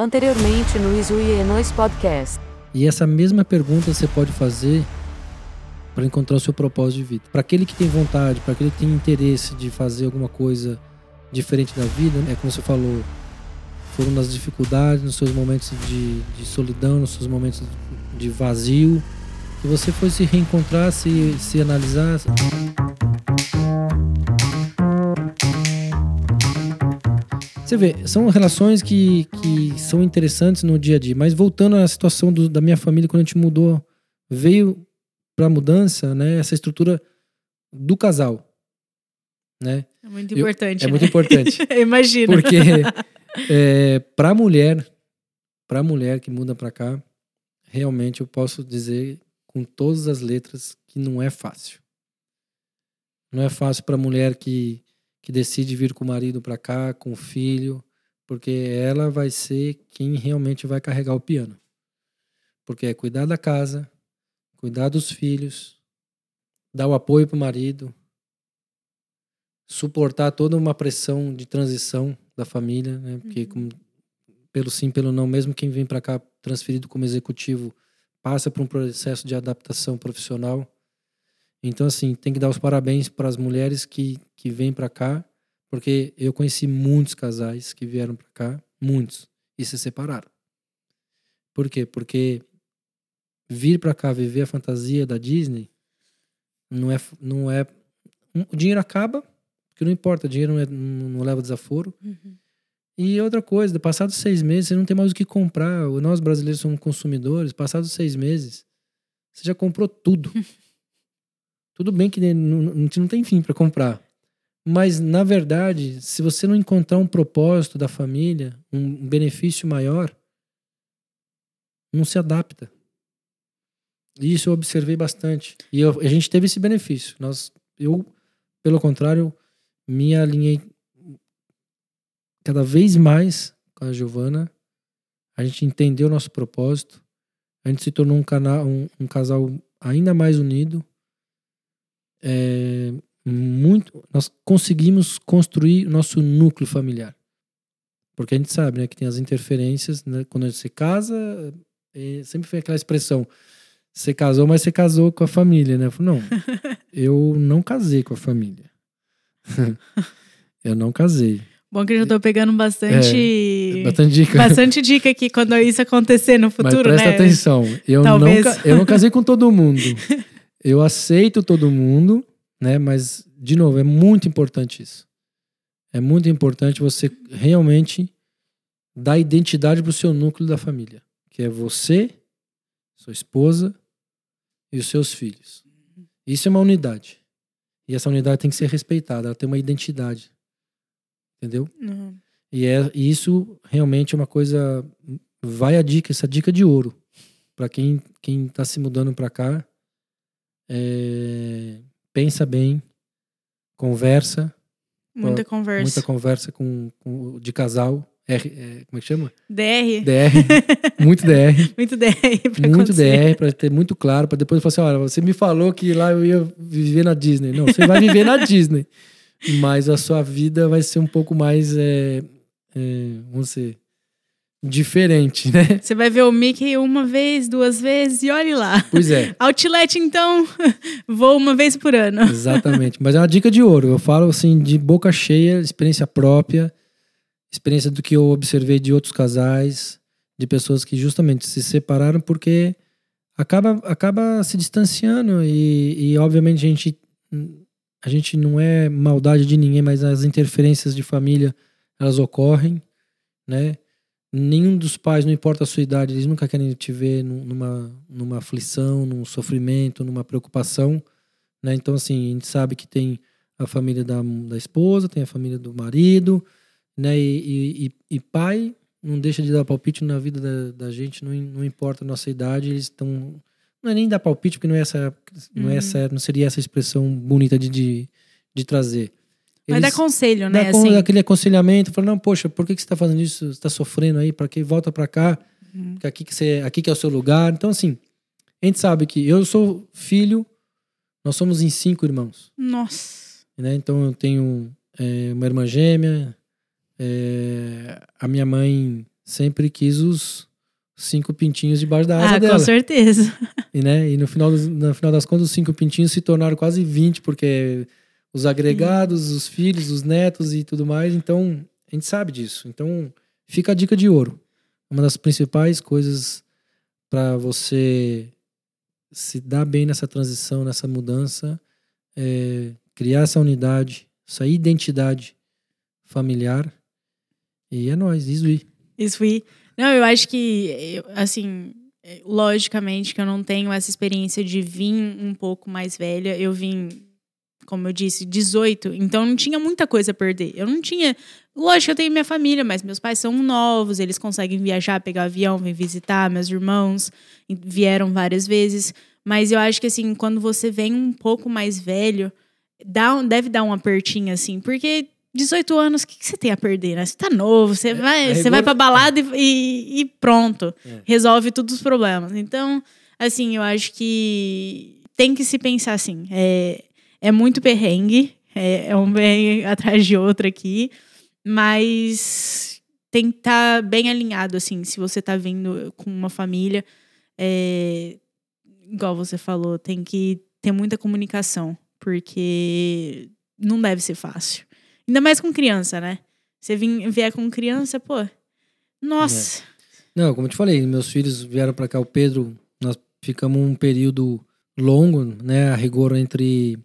Anteriormente no Isu e Enos Podcast. E essa mesma pergunta você pode fazer para encontrar o seu propósito de vida. Para aquele que tem vontade, para aquele que tem interesse de fazer alguma coisa diferente da vida, é como você falou, foram nas dificuldades, nos seus momentos de, de solidão, nos seus momentos de vazio, que você foi se reencontrar, se, se analisar. Você vê, são relações que, que são interessantes no dia a dia. Mas voltando à situação do, da minha família, quando a gente mudou, veio para a mudança, né? Essa estrutura do casal, né? É muito importante. Eu, é né? muito importante. Imagina. Porque é, para mulher, para mulher que muda para cá, realmente eu posso dizer com todas as letras que não é fácil. Não é fácil para mulher que que decide vir com o marido para cá, com o filho, porque ela vai ser quem realmente vai carregar o piano. Porque é cuidar da casa, cuidar dos filhos, dar o apoio para o marido, suportar toda uma pressão de transição da família, né? Porque uhum. pelo sim, pelo não, mesmo quem vem para cá transferido como executivo passa por um processo de adaptação profissional. Então, assim, tem que dar os parabéns para as mulheres que, que vêm para cá, porque eu conheci muitos casais que vieram para cá, muitos, e se separaram. Por quê? Porque vir para cá viver a fantasia da Disney não é. Não é o dinheiro acaba, porque não importa, o dinheiro não, é, não, leva desaforo. Uhum. E outra coisa, passados seis meses, você não tem mais o que comprar. Nós brasileiros somos consumidores, passados seis meses, você já comprou tudo. Tudo bem que a gente não tem fim para comprar. Mas, na verdade, se você não encontrar um propósito da família, um benefício maior, não se adapta. Isso eu observei bastante. E eu, a gente teve esse benefício. Nós, eu, pelo contrário, me alinhei cada vez mais com a Giovana. A gente entendeu o nosso propósito. A gente se tornou um, canal, um, um casal ainda mais unido é, muito, nós conseguimos construir nosso núcleo familiar. Porque a gente sabe né, que tem as interferências, né, quando você casa, é, sempre foi aquela expressão, você casou, mas você casou com a família, né? Eu falo, não, eu não casei com a família. eu não casei. Bom que eu já tô pegando bastante. É, bastante dica. Bastante dica aqui quando isso acontecer no futuro, Mas presta né? atenção. Eu não, eu não casei com todo mundo. Eu aceito todo mundo, né? Mas, de novo, é muito importante isso. É muito importante você realmente dar identidade para o seu núcleo da família, que é você, sua esposa e os seus filhos. Isso é uma unidade. E essa unidade tem que ser respeitada, ela tem uma identidade. Entendeu? Uhum. E é isso realmente é uma coisa. Vai a dica, essa dica de ouro. para quem, quem tá se mudando para cá. É, pensa bem, conversa. Muita conversa. Muita conversa com, com de casal. R, é, como é que chama? DR. DR. Muito DR. muito DR. muito DR, para ter muito claro, para depois falar assim: olha, você me falou que lá eu ia viver na Disney. Não, você vai viver na Disney. Mas a sua vida vai ser um pouco mais. É, é, vamos dizer diferente, né? Você vai ver o Mickey uma vez, duas vezes e olhe lá. Pois é. Outlet, então, vou uma vez por ano. Exatamente. Mas é uma dica de ouro. Eu falo assim, de boca cheia, experiência própria, experiência do que eu observei de outros casais, de pessoas que justamente se separaram porque acaba, acaba se distanciando e, e obviamente a gente, a gente não é maldade de ninguém, mas as interferências de família, elas ocorrem, né? Nenhum dos pais, não importa a sua idade, eles nunca querem te ver numa, numa aflição, num sofrimento, numa preocupação, né? Então, assim, a gente sabe que tem a família da, da esposa, tem a família do marido, né? E, e, e pai não deixa de dar palpite na vida da, da gente, não, não importa a nossa idade, eles estão... Não é nem dar palpite, porque não, é essa, não, é uhum. essa, não seria essa expressão bonita de, de, de trazer Vai dar conselho, né? Dá assim. aquele aconselhamento, fala, não, poxa, por que, que você está fazendo isso? Você está sofrendo aí? Para que volta para cá? Uhum. Aqui que você, aqui que é o seu lugar. Então, assim, a gente sabe que eu sou filho, nós somos em cinco irmãos. Nossa. Né? Então, eu tenho é, uma irmã gêmea, é, a minha mãe sempre quis os cinco pintinhos debaixo da asa Ah, dela. com certeza. E, né, e no, final no final das contas, os cinco pintinhos se tornaram quase 20, porque os agregados, os filhos, os netos e tudo mais. Então, a gente sabe disso. Então, fica a dica de ouro. Uma das principais coisas para você se dar bem nessa transição, nessa mudança, é criar essa unidade, essa identidade familiar. E é nóis, isso aí. Isso foi. Não, eu acho que, assim, logicamente que eu não tenho essa experiência de vir um pouco mais velha. Eu vim, como eu disse, 18, então não tinha muita coisa a perder. Eu não tinha. Lógico que eu tenho minha família, mas meus pais são novos, eles conseguem viajar, pegar avião, vir visitar. Meus irmãos vieram várias vezes. Mas eu acho que, assim, quando você vem um pouco mais velho, dá, deve dar um apertinho, assim, porque 18 anos, o que, que você tem a perder, né? Você tá novo, você vai, é você vai pra balada e, e- e pronto. É. Resolve todos os problemas. Então, assim, eu acho que tem que se pensar assim. É, é muito perrengue, é, é um perrengue atrás de outro aqui, mas tem que estar bem alinhado, assim, se você tá vindo com uma família. é, igual você falou, tem que ter muita comunicação, porque não deve ser fácil. Ainda mais com criança, né? Você vier com criança, pô. Nossa. Não, como eu te falei, meus filhos vieram para cá, o Pedro, nós ficamos um período longo, né, a rigor entre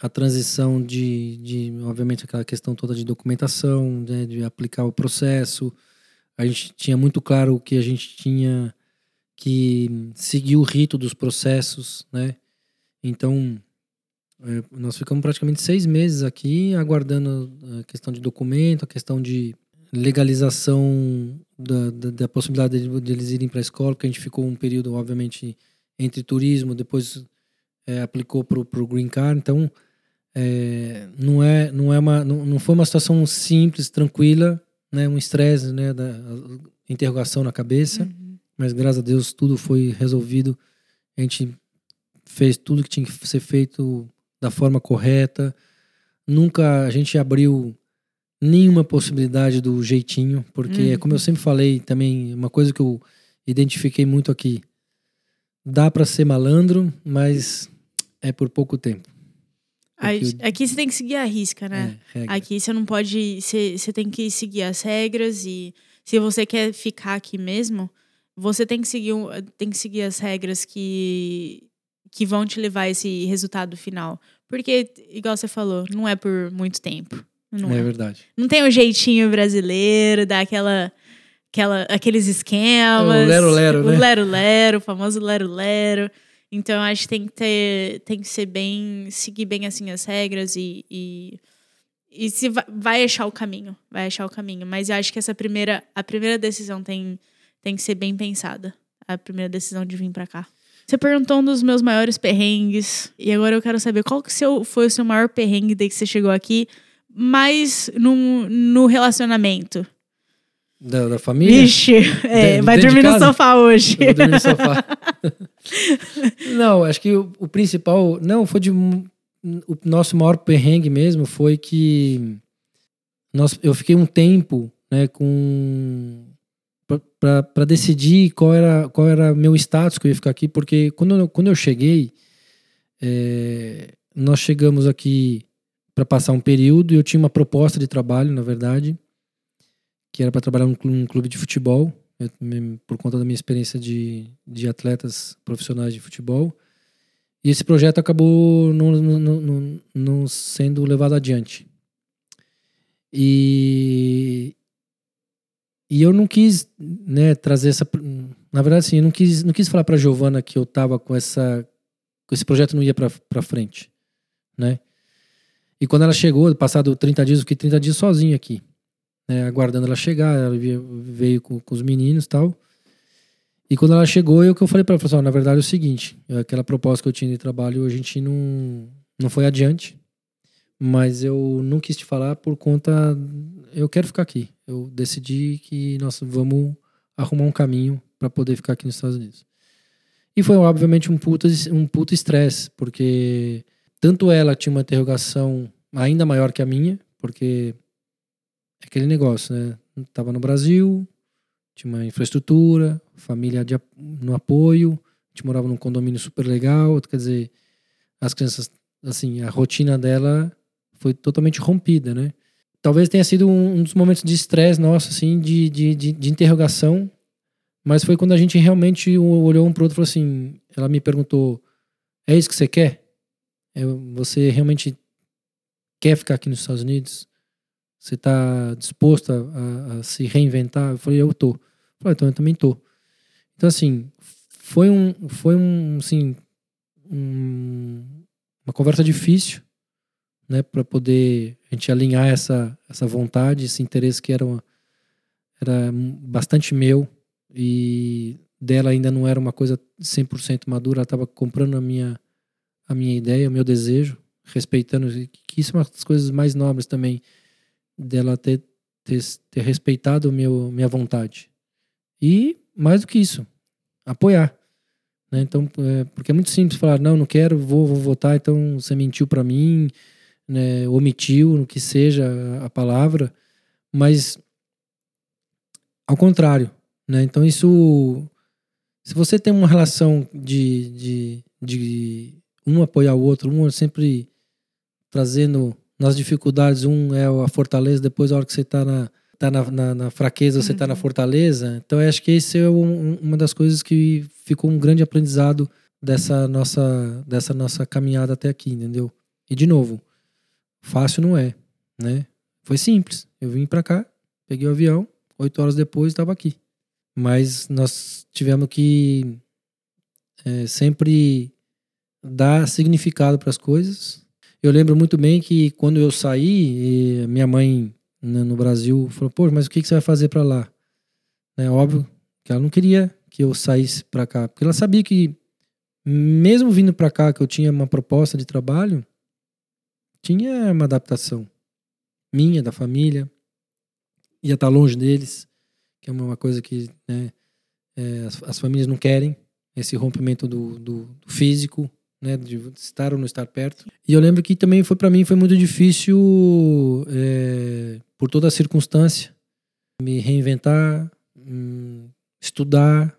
a transição de, de obviamente, aquela questão toda de documentação, né, de aplicar o processo. A gente tinha muito claro que a gente tinha que seguir o rito dos processos, né? Então, é, nós ficamos praticamente seis meses aqui aguardando a questão de documento, a questão de legalização da, da, da possibilidade de, de eles irem para a escola, porque a gente ficou um período, obviamente, entre turismo, depois é, aplicou para o Green Card, então é, não é não é uma não, não foi uma situação simples, tranquila, né, um estresse, né, da interrogação na cabeça, Uhum. mas graças a Deus tudo foi resolvido, a gente fez tudo que tinha que ser feito da forma correta, nunca a gente abriu nenhuma possibilidade do jeitinho, porque Uhum. como eu sempre falei também, uma coisa que eu identifiquei muito aqui, dá para ser malandro, mas é por pouco tempo. O- Aqui você tem que seguir a risca, né? É. Aqui você não pode. Você, você tem que seguir as regras e se você quer ficar aqui mesmo, você tem que seguir, um- tem que seguir as regras que, que vão te levar a esse resultado final. Porque, igual você falou, não é por muito tempo. Não, é é. verdade. não tem o jeitinho brasileiro, daquela. Aquela, aqueles esquemas. O lero-lero, O né? lero-lero, o famoso lero-lero. Então, acho que tem que ter, tem que ser bem, seguir bem assim as regras e, e, e se vai, vai achar o caminho, vai achar o caminho. Mas eu acho que essa primeira, a primeira decisão tem, tem que ser bem pensada. A primeira decisão de vir pra cá. Você perguntou um dos meus maiores perrengues e agora eu quero saber qual que seu, foi o seu maior perrengue desde que você chegou aqui, mas no, no relacionamento. Da, da família? Vixe, é, De- vai dormir no sofá hoje. Eu vou dormir no sofá. não, acho que o, o principal. Não, foi de. O nosso maior perrengue mesmo foi que. Nós, eu fiquei um tempo né, com. para decidir qual era qual era meu status que eu ia ficar aqui, porque quando eu, quando eu cheguei, é, nós chegamos aqui para passar um período e eu tinha uma proposta de trabalho, na verdade, que era para trabalhar num num clube de futebol eu, me- por conta da minha experiência de, de atletas profissionais de futebol. E esse projeto acabou não, não, não- não, sendo levado adiante. E, e eu não quis né, trazer essa. Na verdade, assim, eu não quis, não quis falar para Giovana que eu estava com essa. que esse projeto não ia para frente. Né? E quando ela chegou, passado 30 dias, eu fiquei 30 dias sozinho aqui né, aguardando ela chegar, ela veio, com, com os meninos e tal. E quando ela chegou, eu que eu falei para ela, falei assim, na verdade é o seguinte, aquela proposta que eu tinha de trabalho, a gente não, não foi adiante, mas eu não quis te falar por conta, eu quero ficar aqui. Eu decidi que nós vamos arrumar um caminho para poder ficar aqui nos Estados Unidos. E foi, obviamente, um puta um puto estresse, porque tanto ela tinha uma interrogação ainda maior que a minha, porque é aquele negócio, né? Tava no Brasil, tinha uma infraestrutura, família de, no apoio, a gente morava num condomínio super legal, quer dizer, as crianças, assim, a rotina dela foi totalmente rompida, né? Talvez tenha sido um, um dos momentos de estresse nosso, assim, de, de, de, de, interrogação, mas foi quando a gente realmente olhou um pro outro e falou assim, ela me perguntou, é isso que você quer? É, você realmente quer ficar aqui nos Estados Unidos? Você está disposto a, a, a, se reinventar? Eu falei, eu tô. Eu falei, então eu também tô. Então, assim, foi um, foi um, assim, um, uma conversa difícil, né, para poder a gente alinhar essa, essa vontade, esse interesse que era, uma, era bastante meu e dela ainda não era uma coisa 100% madura, ela estava comprando a minha, a minha ideia, o meu desejo, respeitando, que isso é uma das coisas mais nobres também, dela ter, ter, ter respeitado meu, minha vontade. E, mais do que isso, apoiar. Né? Então, é, porque é muito simples falar, não, não quero, vou, vou votar, então você mentiu para mim, né, omitiu, no que seja a palavra, mas ao contrário, né? Então isso, se você tem uma relação de, de, de um apoiar o outro, um sempre trazendo nas dificuldades, um é a fortaleza, depois a hora que você está na, tá na, na, na fraqueza, você está na uhum. fortaleza. Então, eu acho que esse é um, uma das coisas que ficou um grande aprendizado dessa nossa, dessa nossa caminhada até aqui, entendeu? E, de novo, fácil não é, né? Foi simples. Eu vim para cá, peguei o avião, oito horas depois estava aqui. Mas nós tivemos que é, sempre dar significado para as coisas, eu lembro muito bem que quando eu saí, minha mãe né, no Brasil falou: Pô, mas o que, que você vai fazer para lá? É óbvio que ela não queria que eu saísse para cá, porque ela sabia que, mesmo vindo para cá, que eu tinha uma proposta de trabalho, tinha uma adaptação minha, da família, ia estar tá longe deles, que é uma coisa que né, é, as, as, famílias não querem, esse rompimento do, do, do físico, né, de estar ou não estar perto. E eu lembro que também foi para mim foi muito difícil é, por toda a circunstância me reinventar, hum, estudar,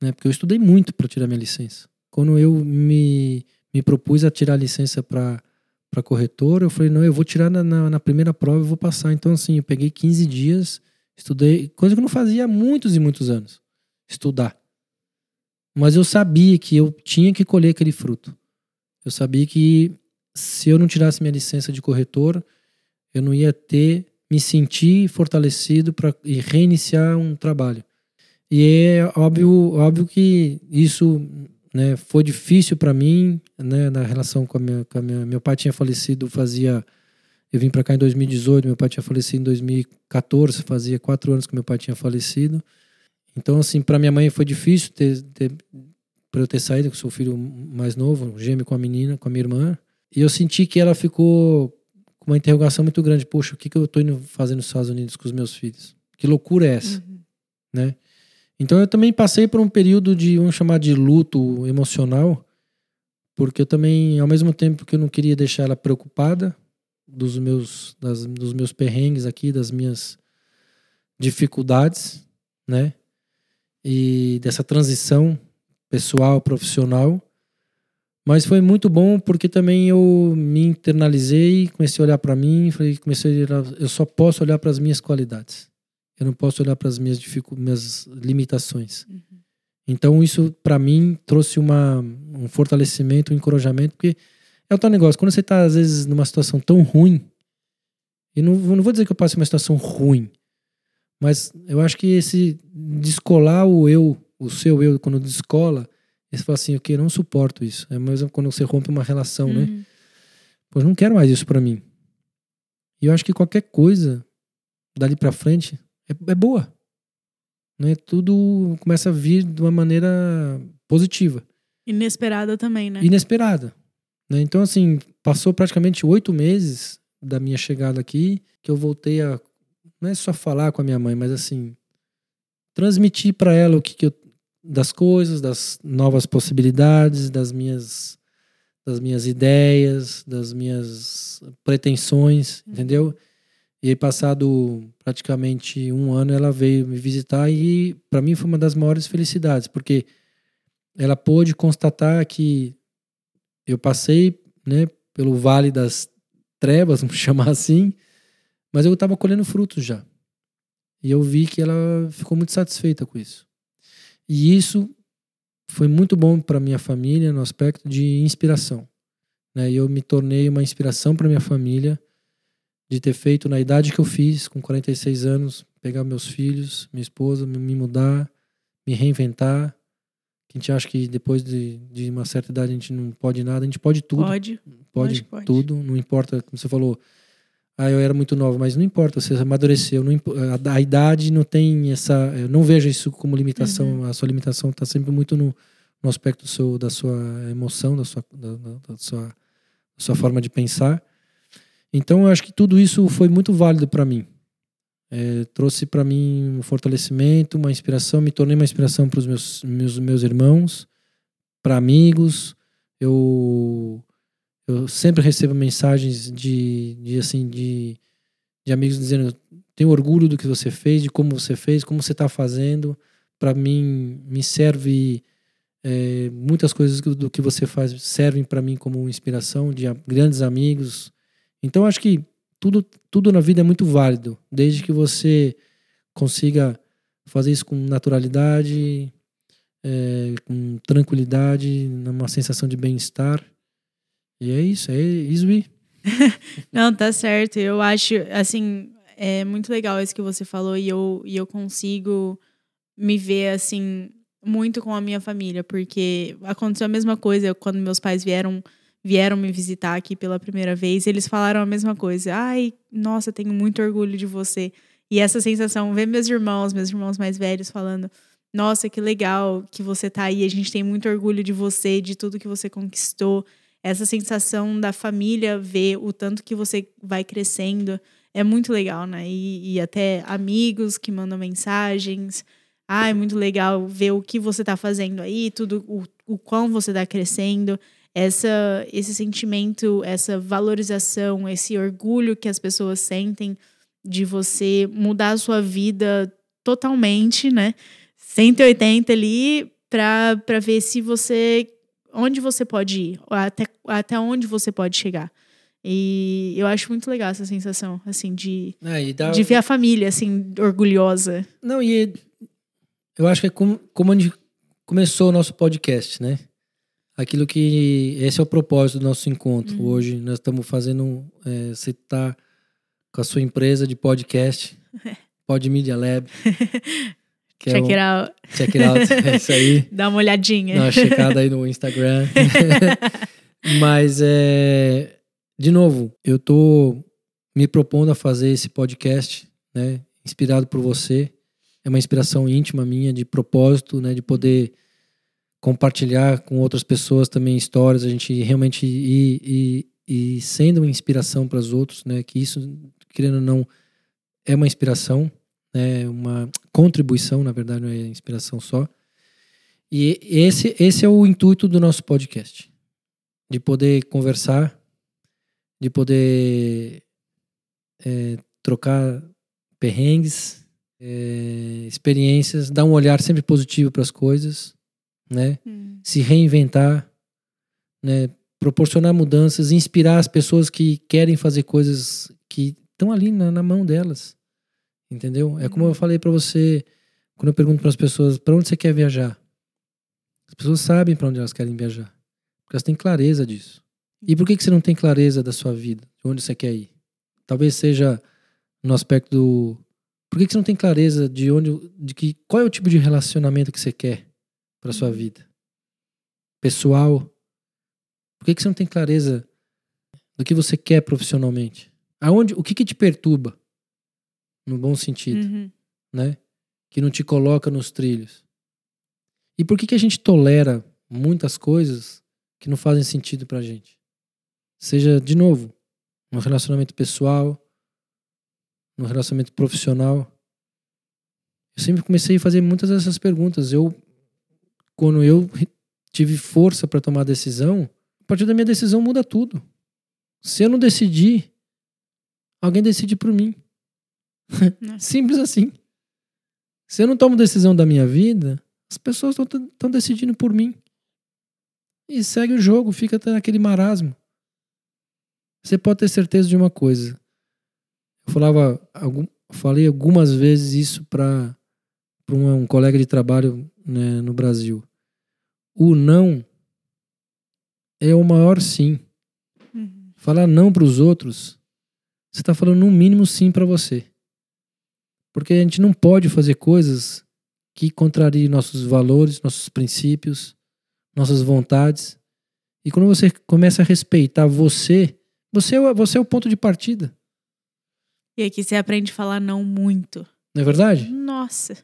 né, porque eu estudei muito para tirar minha licença. Quando eu me, me propus a tirar a licença para para corretor, eu falei, não, eu vou tirar na, na, na primeira prova e vou passar. Então, assim, eu peguei 15 dias, estudei, coisa que eu não fazia há muitos e muitos anos. Estudar. Mas eu sabia que eu tinha que colher aquele fruto. Eu sabia que se eu não tirasse minha licença de corretor, eu não ia ter me sentir fortalecido para reiniciar um trabalho. E é óbvio, óbvio que isso né, foi difícil para mim, né, na relação com a, minha, com a minha. Meu pai tinha falecido, fazia. Eu vim para cá em 2018, meu pai tinha falecido em 2014, fazia quatro anos que meu pai tinha falecido. Então, assim, para minha mãe foi difícil ter, ter para eu ter saído, sou o filho mais novo, gêmeo com a menina, com a minha irmã. E eu senti que ela ficou com uma interrogação muito grande. Poxa, o que, que eu estou indo fazer nos Estados Unidos com os meus filhos? Que loucura é essa? Uhum. Né? Então eu também passei por um período de, vamos chamar de luto emocional, porque eu também, ao mesmo tempo que eu não queria deixar ela preocupada dos meus, das, dos meus perrengues aqui, das minhas dificuldades, né? E dessa transição pessoal, profissional. Mas foi muito bom porque também eu me internalizei, comecei a olhar para mim, falei, comecei a olhar, eu só posso olhar para as minhas qualidades. Eu não posso olhar para as minhas minhas limitações. Uhum. Então isso para mim trouxe uma, um fortalecimento, um encorajamento, porque é o tal negócio, quando você está às vezes numa situação tão ruim, e não, não vou dizer que eu passei uma situação ruim, mas eu acho que esse descolar o eu, o seu eu, quando descola, você fala assim, ok, não suporto isso. É mesmo quando você rompe uma relação, né? uhum. né? Pois não quero mais isso para mim. E eu acho que qualquer coisa dali para frente é, é boa. Né? Tudo começa a vir de uma maneira positiva. Inesperada também, né? Inesperada. Né? Então, assim, passou praticamente oito meses da minha chegada aqui que eu voltei a não é só falar com a minha mãe, mas assim, transmitir para ela o que, que eu, das coisas, das novas possibilidades, das minhas das minhas ideias, das minhas pretensões, uhum. entendeu? E aí, passado praticamente um ano, ela veio me visitar e para mim foi uma das maiores felicidades, porque ela pôde constatar que eu passei né, pelo vale das trevas, vamos chamar assim, mas eu estava colhendo frutos já. E eu vi que ela ficou muito satisfeita com isso. E isso foi muito bom para minha família no aspecto de inspiração. Né? E eu me tornei uma inspiração para minha família de ter feito na idade que eu fiz, com 46 anos, pegar meus filhos, minha esposa, me mudar, me reinventar. A gente acha que depois de, de uma certa idade a gente não pode nada, a gente pode tudo. Pode. Pode, pode. tudo, não importa, como você falou, ah, eu era muito nova, mas não importa, você amadureceu, não, a, a, idade não tem essa, eu não vejo isso como limitação, uhum. a sua limitação está sempre muito no, no aspecto seu, da sua emoção, da sua, da, da sua, da sua forma de pensar. Então, eu acho que tudo isso foi muito válido para mim. É, trouxe para mim um fortalecimento, uma inspiração, me tornei uma inspiração para os meus, meus, meus irmãos, para amigos. Eu, eu sempre recebo mensagens de, de assim de, de amigos dizendo tenho orgulho do que você fez, de como você fez, como você está fazendo. Para mim, me serve é, muitas coisas do que você faz servem para mim como inspiração de grandes amigos, então acho que tudo, tudo na vida é muito válido, desde que você consiga fazer isso com naturalidade, é, com tranquilidade, numa sensação de bem-estar. E é isso, é isso aí. Não, tá certo. Eu acho, assim, é muito legal isso que você falou e eu, e eu consigo me ver, assim, muito com a minha família, porque aconteceu a mesma coisa quando meus pais vieram vieram me visitar aqui pela primeira vez, eles falaram a mesma coisa. Ai, nossa, tenho muito orgulho de você. E essa sensação, ver meus irmãos, meus irmãos mais velhos falando: Nossa, que legal que você tá aí, a gente tem muito orgulho de você, de tudo que você conquistou. Essa sensação da família ver o tanto que você vai crescendo é muito legal, né? E, e até amigos que mandam mensagens. Ah, é muito legal ver o que você tá fazendo aí, tudo, o, o quão você tá crescendo essa, esse sentimento, essa valorização, esse orgulho que as pessoas sentem de você mudar a sua vida totalmente, né? 180 ali para ver se você onde você pode ir, até, até onde você pode chegar. E eu acho muito legal essa sensação, assim, de, é, dá... de ver a família, assim, orgulhosa. Não, e eu acho que é como, como a gente começou o nosso podcast, né? aquilo que esse é o propósito do nosso encontro. Uhum. Hoje nós estamos fazendo, é, você está com a sua empresa de podcast, Pod Media Lab. Check é it out. Check it out, é isso aí. Dá uma olhadinha. Dá uma checada aí no Instagram. Mas, é, de novo, eu tô me propondo a fazer esse podcast, né, inspirado por você. É uma inspiração íntima minha, de propósito, né, de poder compartilhar com outras pessoas também histórias, a gente realmente ir, ir, ir sendo uma inspiração para os outros, né? Que isso, querendo ou não, é uma inspiração, né? Uma contribuição, na verdade, não é inspiração só. E esse, esse é o intuito do nosso podcast, de poder conversar, de poder é, trocar perrengues, é, experiências, dar um olhar sempre positivo para as coisas né? Hum. Se reinventar, né? Proporcionar mudanças, inspirar as pessoas que querem fazer coisas que estão ali na, na, mão delas, entendeu? É como eu uhum. falei para você quando eu pergunto para as pessoas para onde você quer viajar. As pessoas sabem para onde elas querem viajar, porque elas têm clareza disso. E por que, que você não tem clareza da sua vida, de onde você quer ir? Talvez seja no aspecto do por que, que você não tem clareza de onde, de que qual é o tipo de relacionamento que você quer? para sua uhum. vida? Pessoal? Por que, que você não tem clareza do que você quer profissionalmente? Aonde, o que, que te perturba? No bom sentido, uhum. né? Que não te coloca nos trilhos. E por que, que a gente tolera muitas coisas que não fazem sentido pra gente? Seja, de novo, no relacionamento pessoal, no relacionamento profissional. Eu sempre comecei a fazer muitas dessas perguntas. Eu quando eu tive força para tomar a decisão, a partir da minha decisão muda tudo. Se eu não decidir, alguém decide por mim. Né? Simples assim. Se eu não tomo decisão da minha vida, as pessoas estão decidindo por mim. E segue o jogo, fica até naquele marasmo. Você pode ter certeza de uma coisa. Eu falava, algum, falei algumas vezes isso para um, um colega de trabalho né, no Brasil. O não é o maior sim. Uhum. Falar não para os outros, você está falando no mínimo sim para você. Porque a gente não pode fazer coisas que contrariem nossos valores, nossos princípios, nossas vontades. E quando você começa a respeitar você, você é, você é o ponto de partida. E aqui você aprende a falar não muito. Não é verdade? Nossa.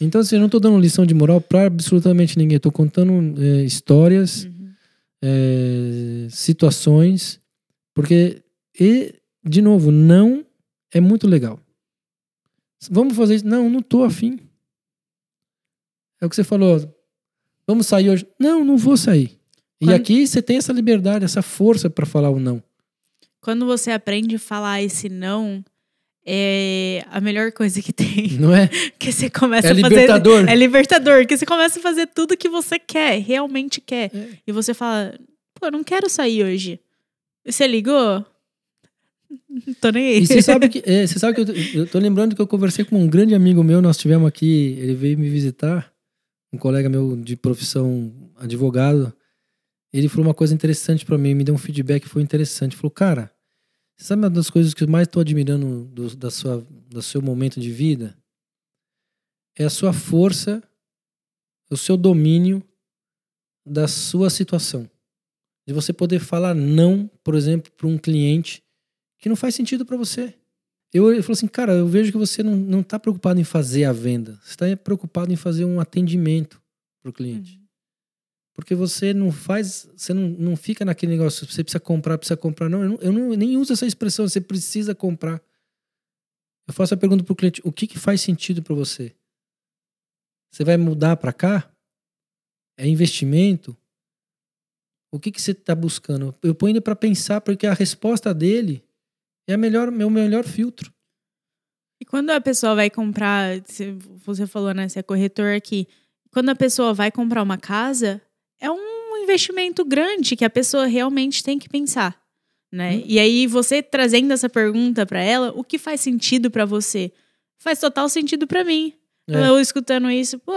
Então, assim, eu não estou dando lição de moral para absolutamente ninguém. Estou contando é, histórias, Uhum. é, situações, porque, e, de novo, não é muito legal. Vamos fazer isso? Não, não estou afim. É o que você falou. Vamos sair hoje? Não, não vou sair. E Quando- aqui você tem essa liberdade, essa força para falar o não. Quando você aprende a falar esse não, é a melhor coisa que tem. Não é? Que você começa É a fazer. libertador. É libertador, que você começa a fazer tudo que você quer, realmente quer. É. E você fala, pô, eu não quero sair hoje. E Você ligou? Tô nem aí. E você sabe que, é, você sabe que eu, eu tô lembrando que eu conversei com um grande amigo meu, nós tivemos aqui, ele veio me visitar, um colega meu de profissão advogado. Ele falou uma coisa interessante pra mim, me deu um feedback foi interessante. Falou, cara, você sabe uma das coisas que eu mais tô admirando do, da sua, do seu momento de vida? É a sua força, o seu domínio da sua situação. De você poder falar não, por exemplo, para um cliente que não faz sentido para você. Eu, ele falou assim, cara, eu vejo que você não, não tá preocupado em fazer a venda. Você está preocupado em fazer um atendimento para o cliente. Porque você não faz, você não, não fica naquele negócio, você precisa comprar, precisa comprar. Não, eu, não, eu não- nem uso essa expressão, você precisa comprar. Eu faço a pergunta para o cliente, o que, que faz sentido para você? Você vai mudar para cá? É investimento? O que, que você está buscando? Eu ponho ele para pensar, porque a resposta dele é melhor, meu melhor filtro. E quando a pessoa vai comprar, você falou, né, você é corretor aqui. Quando a pessoa vai comprar uma casa, é um investimento grande que a pessoa realmente tem que pensar, né? Hum. E aí você trazendo essa pergunta pra ela, o que faz sentido pra você? Faz total sentido pra mim. É. Eu escutando isso, pô,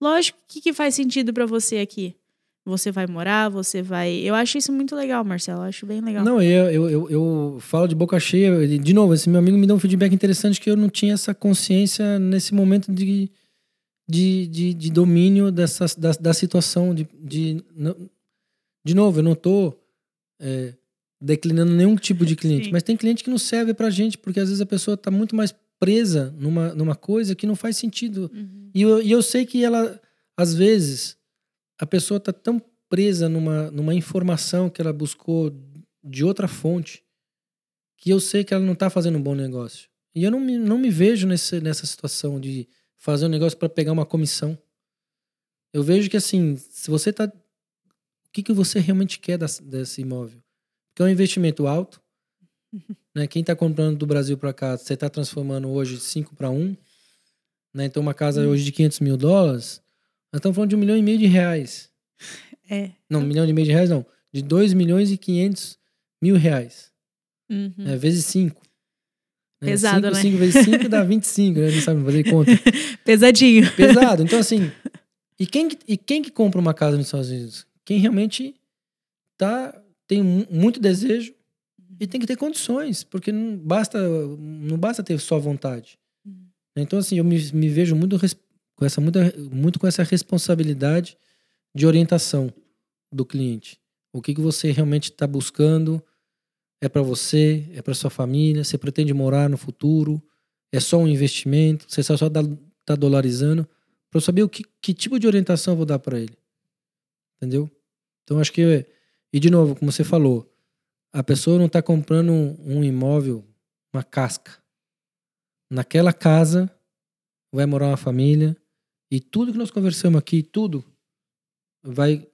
lógico, o que, que faz sentido pra você aqui? Você vai morar, você vai. Eu acho isso muito legal, Marcelo. Eu acho bem legal. Não, eu, eu, eu, eu falo de boca cheia. De novo, esse meu amigo me deu um feedback interessante que eu não tinha essa consciência nesse momento de, de, de, de domínio dessa, da, da situação. De, de, de novo, eu não estou declinando nenhum tipo de cliente, Sim. mas tem cliente que não serve pra gente, porque às vezes a pessoa está muito mais presa numa, numa coisa que não faz sentido. Uhum. E eu, e eu sei que ela, às vezes, a pessoa está tão presa numa, numa informação que ela buscou de outra fonte que eu sei que ela não está fazendo um bom negócio. E eu não me, não me vejo nesse, nessa situação de fazer um negócio para pegar uma comissão. Eu vejo que, assim, se você tá. O que, que você realmente quer das- desse imóvel? Porque é um investimento alto. Né? Quem está comprando do Brasil para cá, você está transformando hoje 5 para 1. Né? Então, uma casa hoje de 500 mil dólares, nós estamos falando de um milhão e meio de reais. É. Não, um milhão e meio de reais não. De 2 milhões e 500 mil reais. Uhum. É, vezes 5. Pesado, né? 5 vezes 5 dá 25, né? Não sabe fazer conta. Pesadinho. Pesado. Então, assim. E quem, que- e quem que compra uma casa nos Estados Unidos? Quem realmente tá, tem mu- muito desejo e tem que ter condições, porque não basta, não basta ter só vontade. Então, assim, eu me, me vejo muito, com essa, muita, muito com essa responsabilidade de orientação do cliente. O que, que você realmente está buscando? É para você? É para sua família? Você pretende morar no futuro? É só um investimento? Você só está dolarizando? Para eu saber o que, que tipo de orientação eu vou dar para ele. Entendeu? Então, acho que. E, de novo, como você falou, a pessoa não está comprando um, um imóvel, uma casca. Naquela casa vai morar uma família e tudo que nós conversamos aqui, tudo vai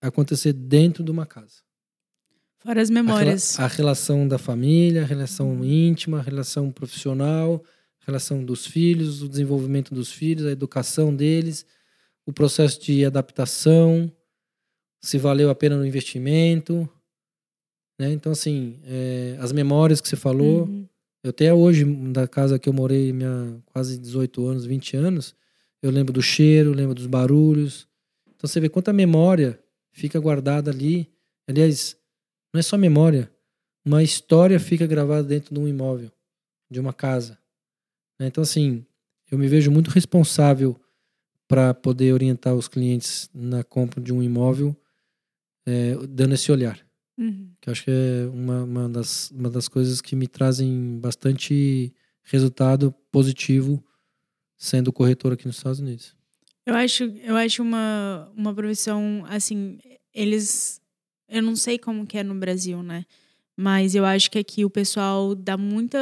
acontecer dentro de uma casa. Fora as A memórias. A, relação da família, a relação íntima, a relação profissional, relação dos filhos, o desenvolvimento dos filhos, a educação deles, o processo de adaptação, se valeu a pena no investimento. Né? Então, assim, é, as memórias que você falou. Uhum. Eu até hoje, da casa que eu morei minha quase 18 anos, 20 anos, eu lembro do cheiro, lembro dos barulhos. Então você vê quanta memória fica guardada ali. Aliás, não é só memória, uma história fica gravada dentro de um imóvel, de uma casa. né? Então, assim, eu me vejo muito responsável para poder orientar os clientes na compra de um imóvel, é, dando esse olhar. Uhum. Que eu acho que é uma, uma, das, uma das coisas que me trazem bastante resultado positivo sendo corretor aqui nos Estados Unidos. Eu acho, eu acho uma, uma profissão, assim, eles. Eu não sei como que é no Brasil, né? Mas eu acho que aqui o pessoal dá muita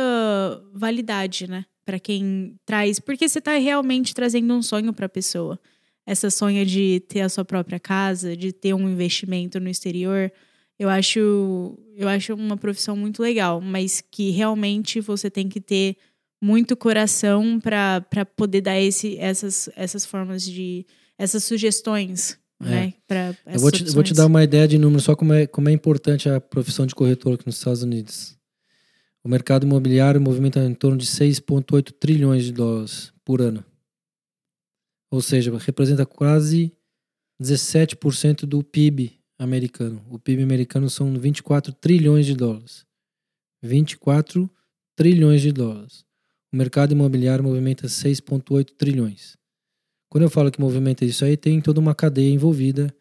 validade, né? Pra quem traz. Porque você tá realmente trazendo um sonho pra pessoa. Essa sonha de ter a sua própria casa, de ter um investimento no exterior. Eu acho, eu acho uma profissão muito legal, mas que realmente você tem que ter muito coração para poder dar esse, essas, essas formas de. essas sugestões, É. né? Eu vou te, vou te dar uma ideia de número só como é, como é importante a profissão de corretor aqui nos Estados Unidos. O mercado imobiliário movimenta em torno de 6,8 trilhões de dólares por ano. Ou seja, representa quase 17% do PIB americano. O PIB americano são 24 trilhões de dólares. 24 trilhões de dólares. O mercado imobiliário movimenta 6,8 trilhões. Quando eu falo que movimenta isso aí, tem toda uma cadeia envolvida,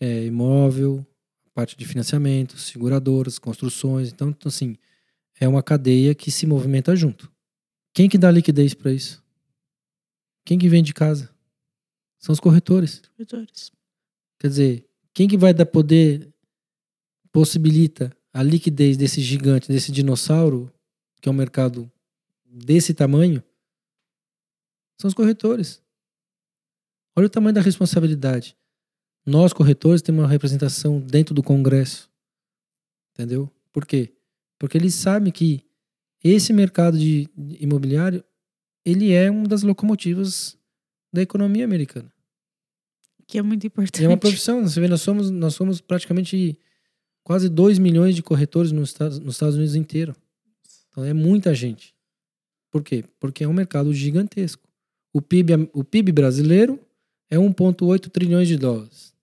é, imóvel, parte de financiamento, seguradoras, construções. Então, assim, é uma cadeia que se movimenta junto. Quem que dá liquidez para isso? Quem que vende casa? São os corretores. Corretores. Quer dizer, quem que vai dar poder, possibilita a liquidez desse gigante, desse dinossauro, que é um mercado desse tamanho, são os corretores. Olha o tamanho da responsabilidade. Nós, corretores, temos uma representação dentro do Congresso. Entendeu? Por quê? Porque eles sabem que esse mercado de imobiliário, ele é uma das locomotivas da economia americana. Que é muito importante. E é uma profissão. Você vê, nós somos, nós somos praticamente quase 2 milhões de corretores nos Estados, nos Estados Unidos inteiro. Então é muita gente. Por quê? Porque é um mercado gigantesco. O PIB, o PIB brasileiro é 1,8 trilhões de dólares.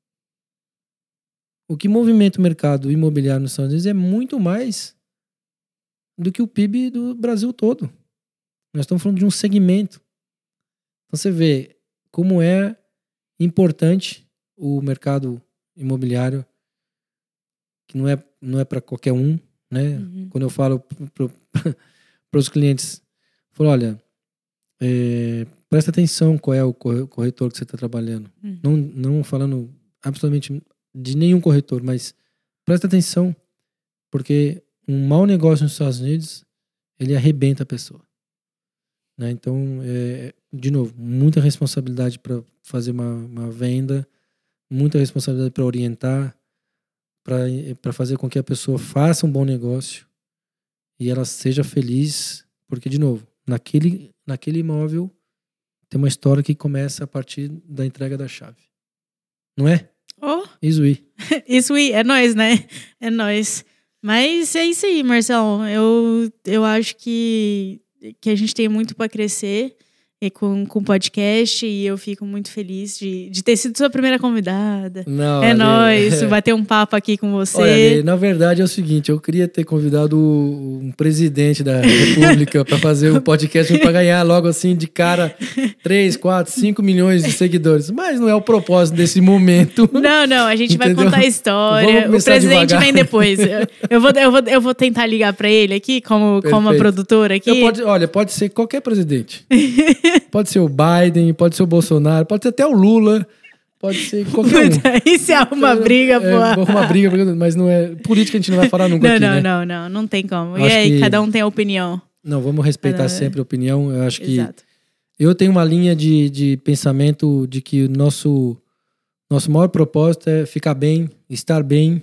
O que movimenta o mercado imobiliário nos Estados Unidos é muito mais do que o PIB do Brasil todo. Nós estamos falando de um segmento. Então você vê como é importante o mercado imobiliário, que não é, não é para qualquer um, né? Uhum. Quando eu falo para os clientes, eu falo, olha, é, presta atenção qual é o corre- corretor que você está trabalhando. Uhum. Não, não falando absolutamente de nenhum corretor, mas presta atenção, porque um mau negócio nos Estados Unidos, ele arrebenta a pessoa. Né? Então, é, de novo, muita responsabilidade para fazer uma, uma venda, muita responsabilidade para orientar, para fazer com que a pessoa faça um bom negócio e ela seja feliz, porque, de novo, naquele, naquele imóvel tem uma história que começa a partir da entrega da chave. Não é? Oh, Isso aí. isso aí, é nós, né? É nós. Mas é isso aí, Marcelo. Eu, eu acho que, que a gente tem muito para crescer e com o podcast e eu fico muito feliz de, de ter sido sua primeira convidada. Não, é nóis, é. bater um papo aqui com você. Olha, Ale, na verdade é o seguinte, eu queria ter convidado o- um presidente da República para fazer um podcast para ganhar logo assim de cara 3, 4, 5 milhões de seguidores, mas não é o propósito desse momento. Não, não, a gente vai Entendeu? contar a história. O presidente devagar. vem depois. Eu, eu vou, eu, vou, eu vou tentar ligar para ele aqui, como, como a produtora aqui. Pode, olha, pode ser qualquer presidente. Pode ser o Biden, pode ser o Bolsonaro, pode ser até o Lula, pode ser qualquer um. Isso é uma briga, é, pô. Uma briga, mas não é política a gente não vai falar nunca Não, aqui, não, né? não, não, não tem como. E Acho aí, que- cada um tem a opinião. Não, vamos respeitar sempre a opinião. Eu acho que Exato. eu tenho uma linha de, de pensamento de que o nosso, nosso maior propósito é ficar bem, estar bem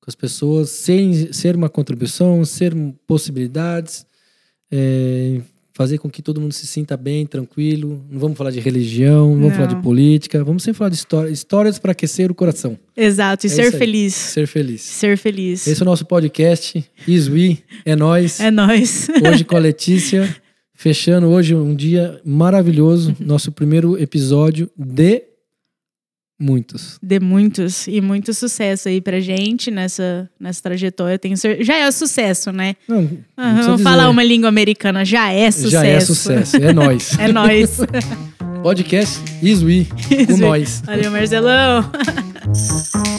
com as pessoas, ser, ser uma contribuição, ser possibilidades, é, fazer com que todo mundo se sinta bem, tranquilo. Não vamos falar de religião, não vamos Não. falar de política, vamos sempre falar de história, histórias para aquecer o coração. Exato, e É ser feliz. Ser feliz. Ser feliz. Esse é o nosso podcast. Isui, é nós. É nóis. Hoje com a Letícia, fechando hoje um dia maravilhoso, nosso primeiro episódio de muitos. De muitos e muito sucesso aí pra gente nessa, nessa trajetória. Tenho cer- Já é sucesso, né? Não, não Ah, Vamos falar uma língua americana, já é sucesso. Já é sucesso, é nós. É nóis. Podcast Isui, com nós. Valeu, Marcelão.